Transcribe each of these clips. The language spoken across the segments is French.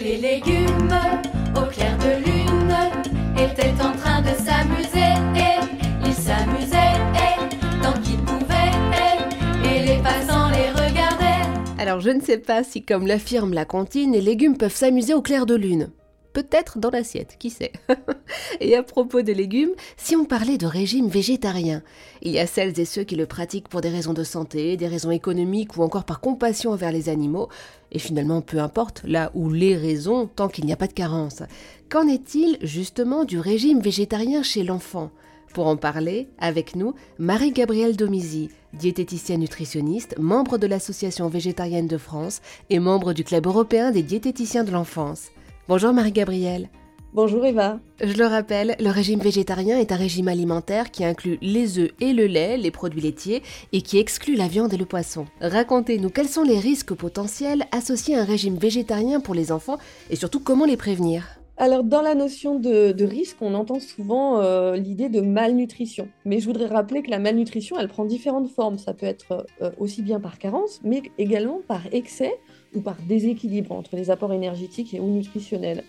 Les légumes au clair de lune étaient en train de s'amuser. Et ils s'amusaient tant qu'ils pouvaient. Et les passants les regardaient. Alors je ne sais pas si, comme l'affirme la comptine, les légumes peuvent s'amuser au clair de lune peut-être dans l'assiette, qui sait. et à propos des légumes, si on parlait de régime végétarien, il y a celles et ceux qui le pratiquent pour des raisons de santé, des raisons économiques ou encore par compassion envers les animaux, et finalement peu importe là où les raisons tant qu'il n'y a pas de carence. Qu'en est-il justement du régime végétarien chez l'enfant? Pour en parler, avec nous, Marie-Gabrielle Domizy, diététicienne nutritionniste, membre de l'Association végétarienne de France et membre du Club européen des diététiciens de l'enfance. Bonjour Marie-Gabrielle. Bonjour Eva. Je le rappelle, le régime végétarien est un régime alimentaire qui inclut les œufs et le lait, les produits laitiers, et qui exclut la viande et le poisson. Racontez-nous quels sont les risques potentiels associés à un régime végétarien pour les enfants et surtout comment les prévenir? Alors, dans la notion de, risque, on entend souvent euh, l'idée de malnutrition. Mais je voudrais rappeler que la malnutrition, elle prend différentes formes. Ça peut être euh, aussi bien par carence, mais également par excès ou par déséquilibre entre les apports énergétiques et ou nutritionnels.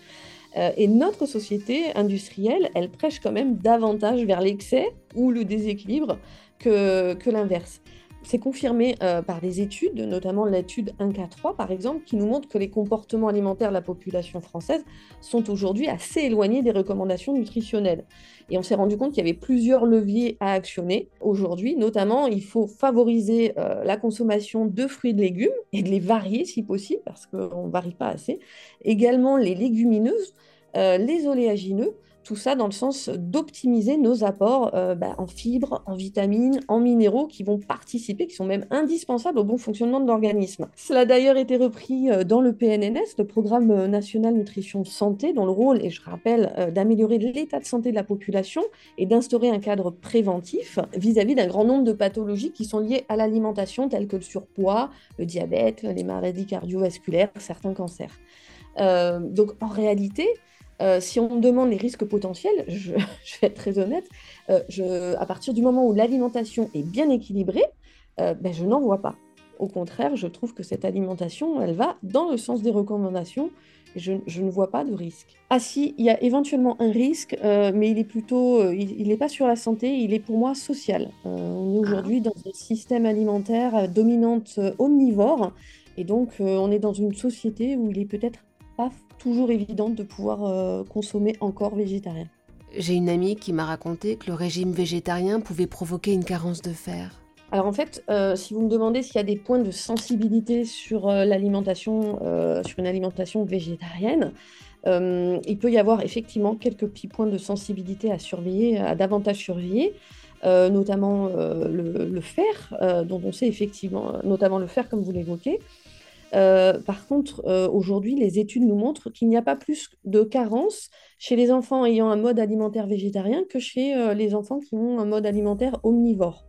Euh, et notre société industrielle, elle prêche quand même davantage vers l'excès ou le déséquilibre que, que l'inverse. C'est confirmé euh, par des études, notamment l'étude 1K3 par exemple, qui nous montre que les comportements alimentaires de la population française sont aujourd'hui assez éloignés des recommandations nutritionnelles. Et on s'est rendu compte qu'il y avait plusieurs leviers à actionner aujourd'hui. Notamment, il faut favoriser euh, la consommation de fruits et de légumes et de les varier si possible, parce qu'on ne varie pas assez. Également les légumineuses, euh, les oléagineux tout ça dans le sens d'optimiser nos apports euh, bah, en fibres, en vitamines, en minéraux qui vont participer, qui sont même indispensables au bon fonctionnement de l'organisme. Cela a d'ailleurs été repris euh, dans le PNNS, le Programme national nutrition santé, dont le rôle est, je rappelle, euh, d'améliorer l'état de santé de la population et d'instaurer un cadre préventif vis-à-vis d'un grand nombre de pathologies qui sont liées à l'alimentation, telles que le surpoids, le diabète, les maladies cardiovasculaires, certains cancers. donc en réalité, euh, si on me demande les risques potentiels, je, vais être très honnête, euh, à partir du moment où l'alimentation est bien équilibrée, euh, ben, je n'en vois pas. Au contraire, je trouve que cette alimentation, elle va dans le sens des recommandations et je, ne vois pas de risque. Ah si, il y a éventuellement un risque, mais il est plutôt, il n'est pas sur la santé, il est pour moi social. on est aujourd'hui dans un système alimentaire dominante omnivore et donc on est dans une société où il est peut-être pas toujours évident de pouvoir euh, consommer encore végétarien. J'ai une amie qui m'a raconté que le régime végétarien pouvait provoquer une carence de fer. Alors en fait, euh, si vous me demandez s'il y a des points de sensibilité sur euh, l'alimentation, sur une alimentation végétarienne, il peut y avoir effectivement quelques petits points de sensibilité à surveiller, à davantage surveiller. notamment le, le, fer, dont on sait effectivement, notamment le fer comme vous l'évoquez, euh, par contre, euh, aujourd'hui, les études nous montrent qu'il n'y a pas plus de carence chez les enfants ayant un mode alimentaire végétarien que chez euh, les enfants qui ont un mode alimentaire omnivore.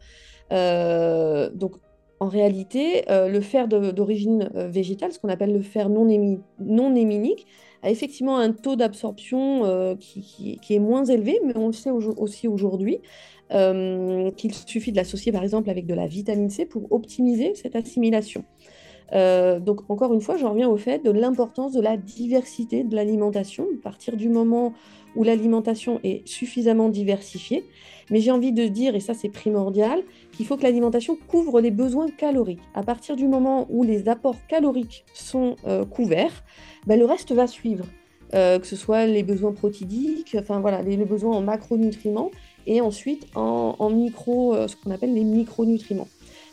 donc, en réalité, le fer d'origine végétale, ce qu'on appelle le fer non, héminique, a effectivement un taux d'absorption qui, qui, est moins élevé, mais on le sait aussi aujourd'hui, qu'il suffit de l'associer par exemple avec de la vitamine C pour optimiser cette assimilation. Euh, donc encore une fois, j'en reviens au fait de l'importance de la diversité de l'alimentation, à partir du moment où l'alimentation est suffisamment diversifiée. Mais j'ai envie de dire, et ça c'est primordial, qu'il faut que l'alimentation couvre les besoins caloriques. À partir du moment où les apports caloriques sont euh, couverts, ben, le reste va suivre. Euh, que ce soit les besoins protidiques, enfin voilà, les, besoins en macronutriments et ensuite en, en micro, ce qu'on appelle les micronutriments.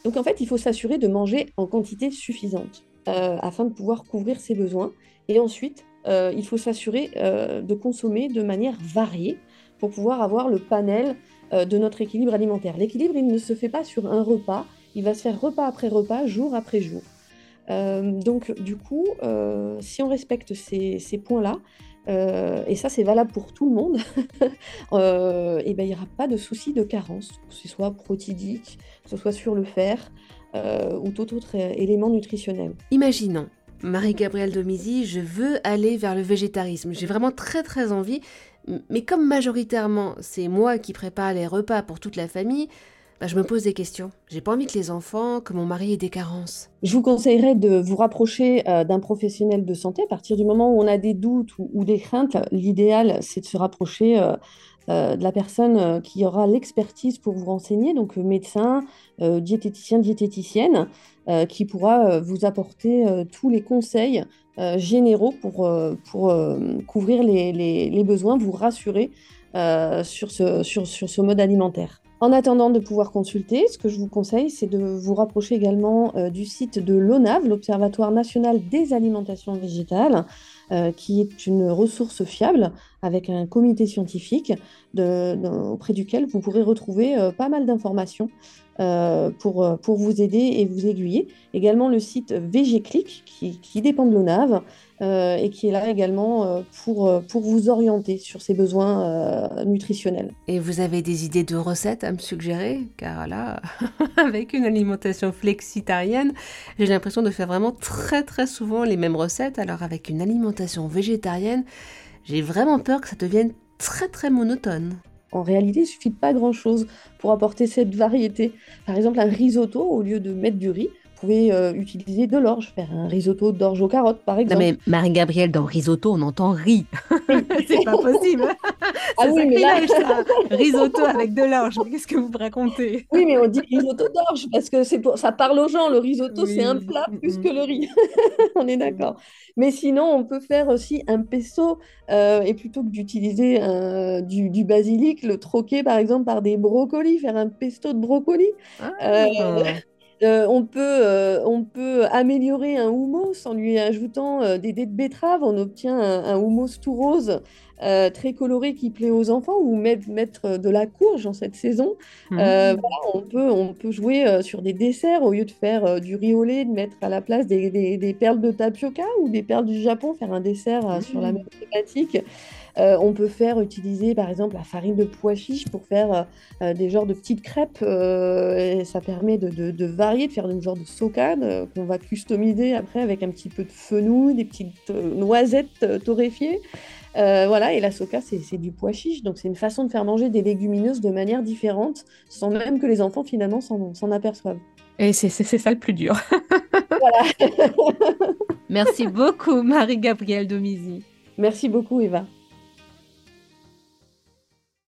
Donc en fait, il faut s'assurer de manger en quantité suffisante euh, afin de pouvoir couvrir ses besoins. Et ensuite, euh, il faut s'assurer euh, de consommer de manière variée pour pouvoir avoir le panel de notre équilibre alimentaire. L'équilibre, il ne se fait pas sur un repas, il va se faire repas après repas, jour après jour. donc du coup, si on respecte ces points-là, euh, et ça, c'est valable pour tout le monde, euh, ben, il n'y aura pas de souci de carence, que ce soit protidique, que ce soit sur le fer euh, ou tout autre élément nutritionnel. Imaginons, Marie-Gabrielle Domizy, je veux aller vers le végétarisme. J'ai vraiment très très envie, mais comme majoritairement c'est moi qui prépare les repas pour toute la famille, bah, Je me pose des questions. J'ai pas envie que les enfants, que mon mari ait des carences. Je vous conseillerais de vous rapprocher euh, d'un professionnel de santé. À partir du moment où on a des doutes ou, des craintes, l'idéal, c'est de se rapprocher euh, euh, de la personne qui aura l'expertise pour vous renseigner, donc médecin, diététicien, diététicienne, qui pourra vous apporter tous les conseils généraux pour, couvrir les, besoins, vous rassurer sur ce mode alimentaire. En attendant de pouvoir consulter, ce que je vous conseille, c'est de vous rapprocher également euh, du site de l'ONAV, l'Observatoire national des alimentations végétales, euh, qui est une ressource fiable avec un comité scientifique auprès duquel vous pourrez retrouver euh, pas mal d'informations pour, vous aider et vous aiguiller. Également le site VGClick, qui dépend de l'ONAV, euh, et qui est là également euh, pour, euh, pour vous orienter sur ses besoins nutritionnels. Et vous avez des idées de recettes à me suggérer? Car là, avec une alimentation flexitarienne, j'ai l'impression de faire vraiment très très souvent les mêmes recettes. Alors avec une alimentation végétarienne, j'ai vraiment peur que ça devienne très très monotone. En réalité, il suffit de pas grand-chose pour apporter cette variété. Par exemple, un risotto, au lieu de mettre du riz, pouvez euh, utiliser de l'orge, faire un risotto d'orge aux carottes, par exemple. Non, mais Marie-Gabrielle, dans risotto, on entend riz. c'est pas possible. ah oui, mais là... ça. Risotto avec de l'orge. Qu'est-ce que vous racontez? Oui, mais on dit risotto d'orge parce que c'est pour... ça parle aux gens. Le risotto, c'est un plat plus que le riz. on est d'accord. Mais sinon, on peut faire aussi un pesto euh, et plutôt que d'utiliser du, du, basilic, le troquer par exemple par des brocolis, faire un pesto de brocolis. Ah. Euh, on, peut, euh, on peut améliorer un houmous en lui ajoutant euh, des dés de betterave. On obtient un, houmous tout rose, très coloré qui plaît aux enfants, ou mettre, de la courge en cette saison. Mmh. on, peut, on peut jouer sur des desserts au lieu de faire du riz au lait, de mettre à la place des, perles de tapioca ou des perles du Japon, faire un dessert sur la mmh. même thématique. Euh, on peut faire utiliser par exemple la farine de pois chiche pour faire euh, euh, des genres de petites crêpes. et ça permet de, varier, de faire une genre de socade qu'on va customiser après avec un petit peu de fenouil, des petites noisettes torréfiées. voilà, et la soca, c'est du pois chiche, donc c'est une façon de faire manger des légumineuses de manière différente, sans même que les enfants finalement s'en aperçoivent. Et c'est ça le plus dur. voilà. Merci beaucoup, Marie-Gabrielle Domizy. Merci beaucoup, Eva.